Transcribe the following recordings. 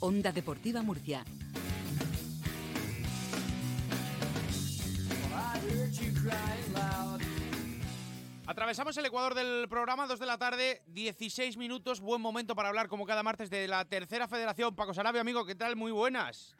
Onda Deportiva Murcia. Atravesamos el ecuador del programa, 2 de la tarde, 16 minutos, buen momento para hablar como cada martes de la tercera federación. Paco Sarabia, amigo, ¿qué tal? Muy buenas.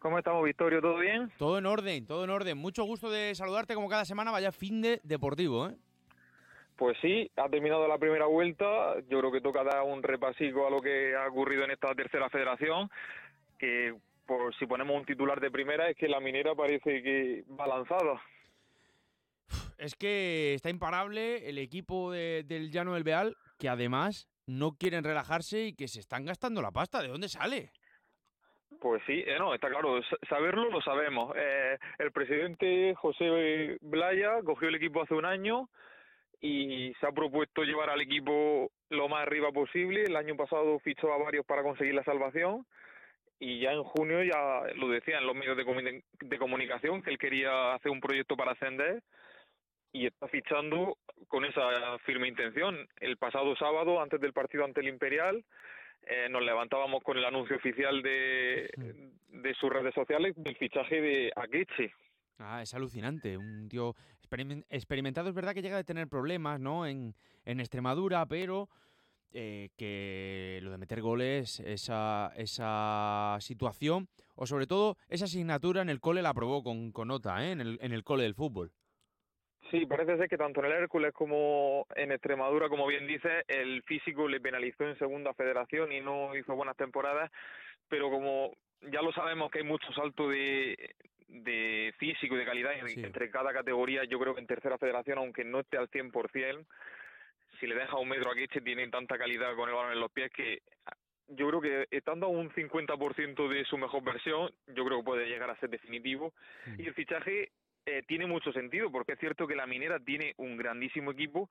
¿Cómo estamos, Victorio? ¿Todo bien? Todo en orden, todo en orden. Mucho gusto de saludarte como cada semana, vaya fin de deportivo, ¿eh? Pues sí, ha terminado la primera vuelta. Yo creo que toca dar un repasico a lo que ha ocurrido en esta tercera federación, que por si ponemos un titular de primera es que la minera parece que va lanzada. Es que está imparable el equipo de- del Llano del Beal, que además no quieren relajarse y que se están gastando la pasta. ¿De dónde sale? Pues sí, eh, no, está claro, sa- saberlo lo sabemos. Eh, el presidente José Blaya cogió el equipo hace un año y se ha propuesto llevar al equipo lo más arriba posible. El año pasado fichó a varios para conseguir la salvación y ya en junio ya lo decía en los medios de, de comunicación que él quería hacer un proyecto para ascender y está fichando con esa firme intención. El pasado sábado, antes del partido ante el Imperial, eh, nos levantábamos con el anuncio oficial de, de sus redes sociales del fichaje de Akeche. Ah, es alucinante. Un tío experimen- experimentado. Es verdad que llega a tener problemas, ¿no? En, en Extremadura, pero eh, que lo de meter goles, esa, esa situación, o sobre todo esa asignatura en el cole la aprobó con, con nota, ¿eh? En el, en el cole del fútbol. Sí, parece ser que tanto en el Hércules como en Extremadura, como bien dice, el físico le penalizó en segunda federación y no hizo buenas temporadas, pero como ya lo sabemos que hay mucho salto de, de físico y de calidad Sí. entre cada categoría, yo creo que en tercera federación, aunque no esté al 100%, si le deja un metro a Queche, tiene tanta calidad con el balón en los pies que yo creo que estando a un 50% de su mejor versión, yo creo que puede llegar a ser definitivo. Y el fichaje eh, tiene mucho sentido, porque es cierto que la minera tiene un grandísimo equipo,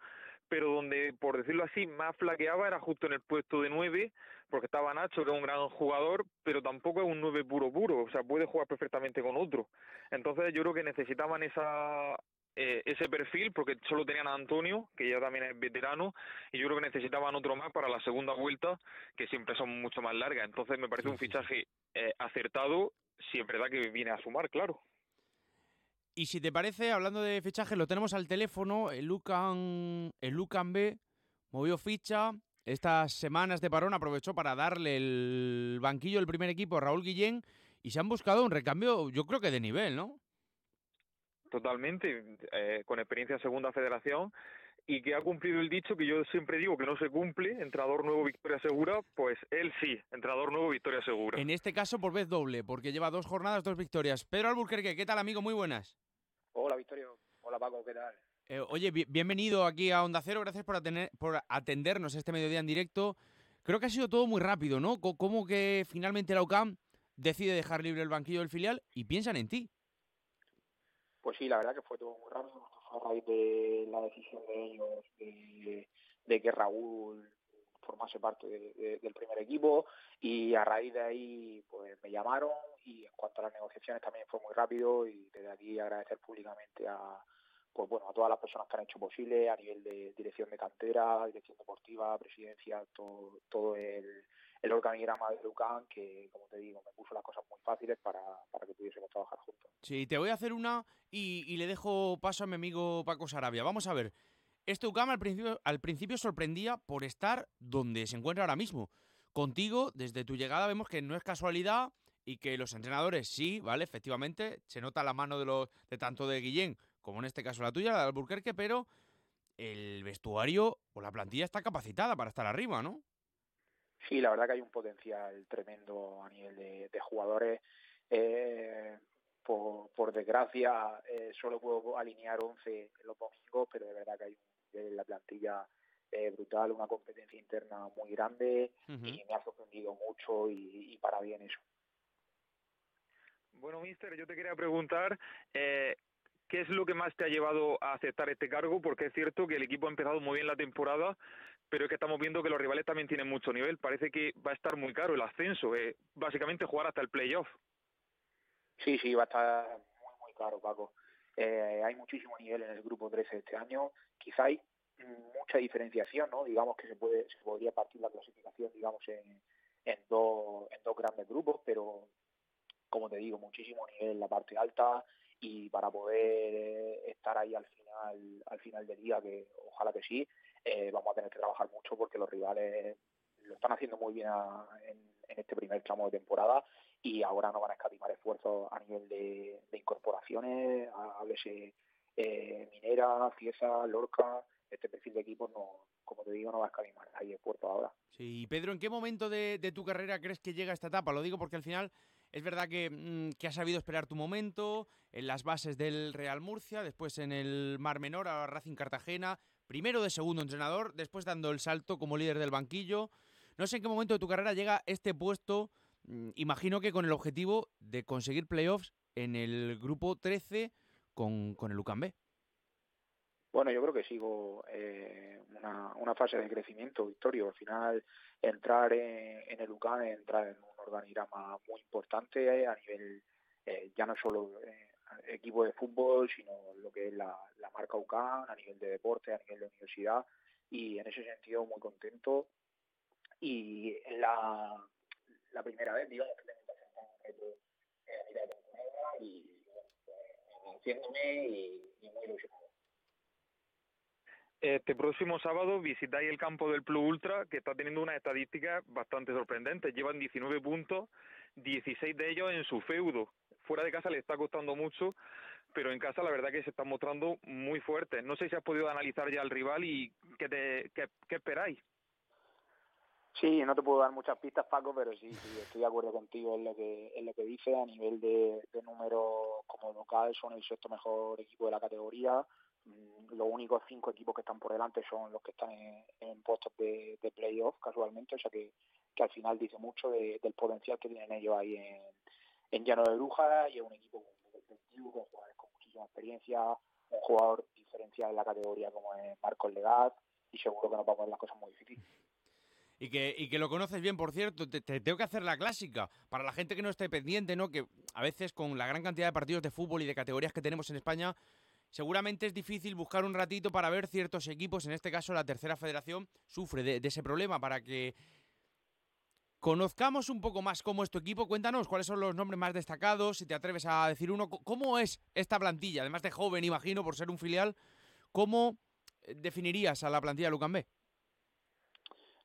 pero donde, por decirlo así, más flaqueaba era justo en el puesto de nueve, porque estaba Nacho, que es un gran jugador, pero tampoco es un nueve puro puro, o sea, puede jugar perfectamente con otro. Entonces yo creo que necesitaban esa eh, ese perfil, porque solo tenían a Antonio, que ya también es veterano, y yo creo que necesitaban otro más para la segunda vuelta, que siempre son mucho más largas. Entonces me parece Sí, un fichaje eh, acertado, si es verdad que viene a sumar, claro. Y si te parece, hablando de fichajes, lo tenemos al teléfono. El Lucan, el Lucan B movió ficha. Estas semanas de parón aprovechó para darle el banquillo del primer equipo a Raúl Guillén y se han buscado un recambio, yo creo que de nivel, ¿no? Totalmente, eh, con experiencia en segunda federación y que ha cumplido el dicho que yo siempre digo que no se cumple, entrenador nuevo, victoria segura, pues él sí, entrenador nuevo, victoria segura. En este caso por vez doble, porque lleva dos jornadas, dos victorias. Pedro Alburquerque, ¿qué tal amigo? Muy buenas. Hola Victorio, hola Paco, ¿qué tal? Eh, oye, bi- bienvenido aquí a Onda Cero, gracias por, atener- por atendernos este mediodía en directo. Creo que ha sido todo muy rápido, ¿no? Co- Como que finalmente la UCAM decide dejar libre el banquillo del filial y piensan en ti. Pues sí, la verdad que fue todo muy rápido, a raíz de la decisión de ellos de, que Raúl formase parte de- de- del primer equipo y a raíz de ahí pues me llamaron y en cuanto a las negociaciones también fue muy rápido y desde aquí agradecer públicamente a pues bueno a todas las personas que han hecho posible a nivel de dirección de cantera, dirección deportiva, presidencia, todo, todo el, organigrama de Lucan que como te digo me puso las cosas muy fáciles para, para que pudiésemos trabajar juntos. Sí, te voy a hacer una y, y le dejo paso a mi amigo Paco Sarabia. Vamos a ver. Este UCAM al principio, al principio sorprendía por estar donde se encuentra ahora mismo. Contigo, desde tu llegada, vemos que no es casualidad y que los entrenadores sí, ¿vale? Efectivamente, se nota la mano de, los, de tanto de Guillén como en este caso la tuya, la de Alburquerque, pero el vestuario o la plantilla está capacitada para estar arriba, ¿no? Sí, la verdad que hay un potencial tremendo a nivel de, de jugadores. Eh, por, por desgracia, eh, solo puedo alinear 11 en los domingos, pero de verdad que hay un nivel en la plantilla eh, brutal, una competencia interna muy grande Ujú. y me ha sorprendido mucho y, y para bien eso. Bueno, mister, yo te quería preguntar, eh, ¿qué es lo que más te ha llevado a aceptar este cargo? Porque es cierto que el equipo ha empezado muy bien la temporada, pero es que estamos viendo que los rivales también tienen mucho nivel. Parece que va a estar muy caro el ascenso, eh, básicamente jugar hasta el playoff. Sí, sí, va a estar muy, muy claro, Paco. Eh, hay muchísimo nivel en el grupo 13 este año. Quizá hay mucha diferenciación, ¿no? Digamos que se puede se podría partir la clasificación, digamos, en, en dos, en dos grandes grupos, pero como te digo, muchísimo nivel en la parte alta y para poder estar ahí al final, al final del día, que ojalá que sí, eh, vamos a tener que trabajar mucho porque los rivales lo están haciendo muy bien en, este primer tramo de temporada y ahora no van a escatimar esfuerzos a nivel de, incorporaciones, háblese eh, Minera, Ciesa, Lorca, este perfil de equipos no, como te digo, no va a escatimar ahí esfuerzo ahora. Sí, Pedro, ¿en qué momento de, de tu carrera crees que llega esta etapa? Lo digo porque al final es verdad mm, que, has sabido esperar tu momento en las bases del Real Murcia, después en el Mar Menor a Racing Cartagena, primero de segundo entrenador, después dando el salto como líder del banquillo. No sé en qué momento de tu carrera llega este puesto, mm, imagino que con el objetivo de conseguir playoffs en el grupo 13 con, con el UCAM Bueno, yo creo que sigo eh, una, fase de crecimiento, Victorio. Al final, entrar en, en el UCAM, entrar en organigrama muy importante a nivel eh, ya no solo eh, equipo de fútbol, sino lo que es la, marca UCAN, a nivel de deporte, a nivel de universidad, y en ese sentido muy contento. Y la, la primera vez, digamos, a y, y muy ilusionado. Este próximo sábado visitáis el campo del Plus Ultra, que está teniendo unas estadísticas bastante sorprendentes. Llevan 19 puntos, 16 de ellos en su feudo. Fuera de casa le está costando mucho, pero en casa la verdad que se están mostrando muy fuertes. No sé si has podido analizar ya al rival y qué, te, qué, esperáis. Sí, no te puedo dar muchas pistas, Paco, pero sí, estoy de acuerdo contigo en lo que en lo que dice. A nivel de, de número como local, son el sexto mejor equipo de la categoría los únicos cinco equipos que están por delante son los que están en, puestos de, playoff casualmente, o sea que, que, al final dice mucho del potencial que tienen ellos ahí en, en Llano de Brujas y es un equipo con jugadores con muchísima experiencia, un jugador diferencial en la categoría como es Marcos Legat y seguro que nos va a poner las cosas muy difíciles. Y que, y que lo conoces bien, por cierto, te, te, tengo que hacer la clásica. Para la gente que no esté pendiente, ¿no? Que a veces con la gran cantidad de partidos de fútbol y de categorías que tenemos en España, seguramente es difícil buscar un ratito para ver ciertos equipos, en este caso la tercera federación sufre de, ese problema para que conozcamos un poco más cómo es equipo. Cuéntanos cuáles son los nombres más destacados, si te atreves a decir uno, cómo es esta plantilla, además de joven, imagino, por ser un filial, ¿cómo eh, definirías a la plantilla de Lucambé?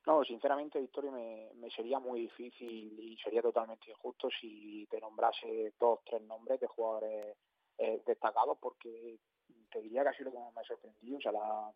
No, sinceramente, Victoria, me, me, sería muy difícil y sería totalmente injusto si te nombrase dos, tres nombres de jugadores eh, destacados porque te diría que ha sido lo que más me ha sorprendido, o sea, la,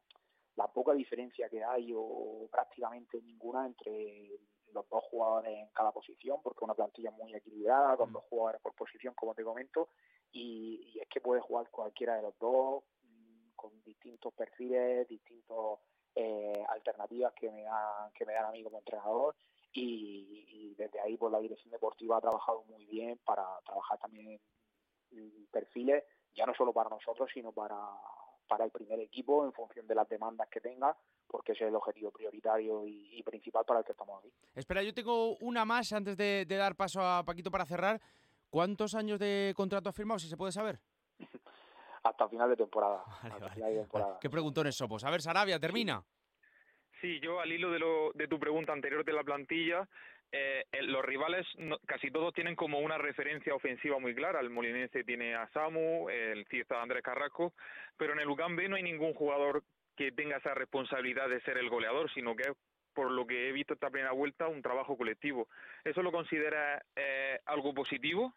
la poca diferencia que hay o prácticamente ninguna entre los dos jugadores en cada posición, porque una plantilla muy equilibrada, con mm. dos jugadores por posición, como te comento, y, es que puede jugar cualquiera de los dos, mm, con distintos perfiles, distintos eh, alternativas que me dan que me dan a mí como entrenador y, y, desde ahí pues la dirección deportiva ha trabajado muy bien para trabajar también perfiles ya no solo para nosotros, sino para, para el primer equipo en función de las demandas que tenga, porque ese es el objetivo prioritario y, principal para el que estamos aquí. Espera, yo tengo una más antes de, dar paso a Paquito para cerrar. ¿Cuántos años de contrato has firmado, si se puede saber? Hasta final de temporada. ¿Qué preguntones somos? A ver, Sarabia, termina. Sí, yo al hilo de, lo, de tu pregunta anterior de la plantilla, eh, los rivales casi todos tienen como una referencia ofensiva muy clara. El Molinense tiene a Samu, el Cieza Andrés Carrasco, pero en el UCAM B no hay ningún jugador que tenga esa responsabilidad de ser el goleador, sino que por lo que he visto esta primera vuelta, un trabajo colectivo. ¿Eso lo considera eh, algo positivo?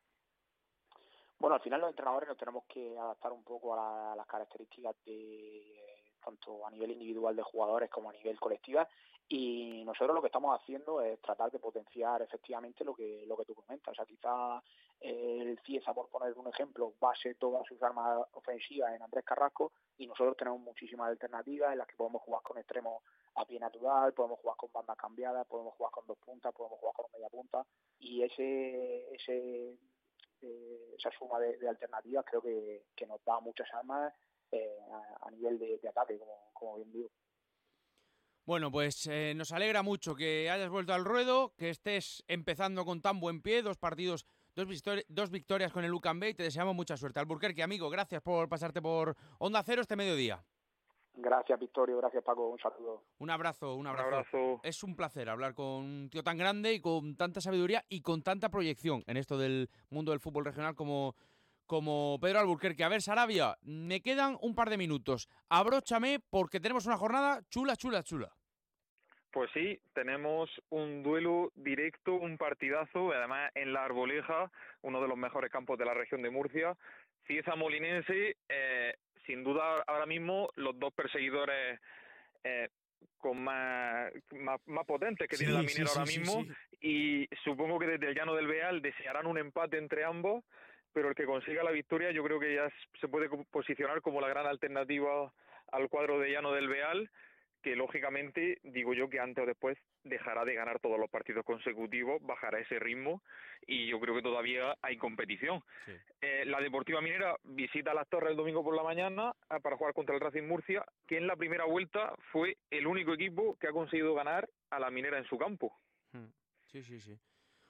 Bueno, al final los entrenadores nos tenemos que adaptar un poco a, a las características de tanto a nivel individual de jugadores como a nivel colectiva y nosotros lo que estamos haciendo es tratar de potenciar efectivamente lo que lo que tú comentas. O sea, quizá el Cieza, por poner un ejemplo, base todas sus armas ofensivas en Andrés Carrasco y nosotros tenemos muchísimas alternativas en las que podemos jugar con extremos a pie natural, podemos jugar con bandas cambiadas, podemos jugar con dos puntas, podemos jugar con media punta y ese ese eh, esa suma de, alternativas creo que, nos da muchas armas eh, a, nivel de, de ataque, como, como bien digo. Bueno, pues eh, nos alegra mucho que hayas vuelto al ruedo, que estés empezando con tan buen pie, dos partidos, dos, dos victorias con el UCAM y te deseamos mucha suerte. Alburquerque, amigo, gracias por pasarte por Onda Cero este mediodía. Gracias, Victorio. Gracias, Paco. Un saludo. Un abrazo, un abrazo. Un abrazo. Es un placer hablar con un tío tan grande y con tanta sabiduría y con tanta proyección en esto del mundo del fútbol regional como, como Pedro Alburquerque. A ver, Sarabia, me quedan un par de minutos. Abróchame porque tenemos una jornada chula, chula, chula. Pues sí, tenemos un duelo directo, un partidazo, además en la Arboleja, uno de los mejores campos de la región de Murcia. Cieza Molinense, eh, sin duda ahora mismo los dos perseguidores eh, con más, más, más, potentes que tiene la minera ahora mismo y supongo que desde el llano del Beal desearán un empate entre ambos, pero el que consiga la victoria yo creo que ya se puede posicionar como la gran alternativa al cuadro de llano del Beal que lógicamente digo yo que antes o después dejará de ganar todos los partidos consecutivos, bajará ese ritmo y yo creo que todavía hay competición. Sí. Eh, la Deportiva Minera visita las Torres el domingo por la mañana eh, para jugar contra el Racing Murcia, que en la primera vuelta fue el único equipo que ha conseguido ganar a la Minera en su campo. Hmm. Sí, sí, sí.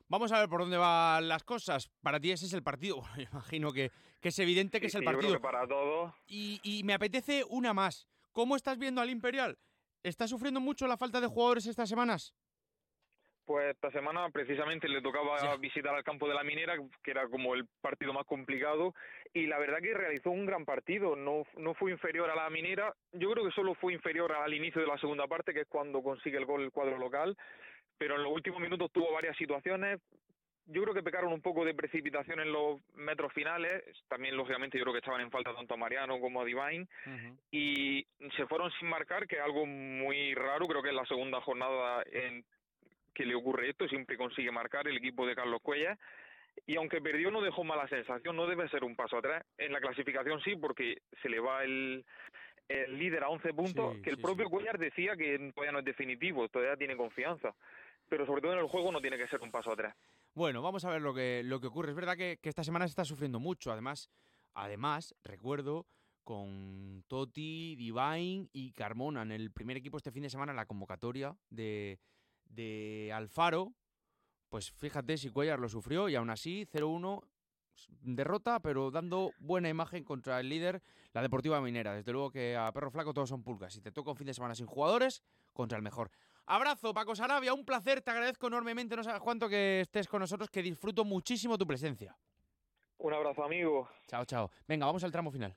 Vamos a ver por dónde van las cosas. Para ti ese es el partido. Bueno, yo imagino que, que es evidente que sí, es el partido. Yo creo que para todos. Y, y me apetece una más. ¿Cómo estás viendo al Imperial? ¿Está sufriendo mucho la falta de jugadores estas semanas? Pues esta semana precisamente le tocaba sí. visitar al campo de la minera, que era como el partido más complicado, y la verdad que realizó un gran partido, no, no fue inferior a la minera, yo creo que solo fue inferior al inicio de la segunda parte, que es cuando consigue el gol el cuadro local, pero en los últimos minutos tuvo varias situaciones, yo creo que pecaron un poco de precipitación en los metros finales. También, lógicamente, yo creo que estaban en falta tanto a Mariano como a Divine. Uh -huh. Y se fueron sin marcar, que es algo muy raro. Creo que es la segunda jornada en que le ocurre esto. Siempre consigue marcar el equipo de Carlos Cuellas. Y aunque perdió, no dejó mala sensación. No debe ser un paso atrás. En la clasificación sí, porque se le va el, el líder a 11 puntos. Sí, que el sí, propio sí. Cuellar decía que todavía no es definitivo, todavía tiene confianza. Pero sobre todo en el juego no tiene que ser un paso atrás. Bueno, vamos a ver lo que, lo que ocurre. Es verdad que, esta semana se está sufriendo mucho. Además, además, recuerdo con Toti, Divine y Carmona en el primer equipo este fin de semana la convocatoria de, de Alfaro. Pues fíjate si Cuellar lo sufrió y aún así 0-1 derrota, pero dando buena imagen contra el líder, la Deportiva Minera. Desde luego que a Perro Flaco todos son pulgas. Si te toca un fin de semana sin jugadores, contra el mejor. Abrazo, Paco Sarabia, un placer, te agradezco enormemente, no sabes cuánto que estés con nosotros, que disfruto muchísimo tu presencia. Un abrazo, amigo. Chao, chao. Venga, vamos al tramo final.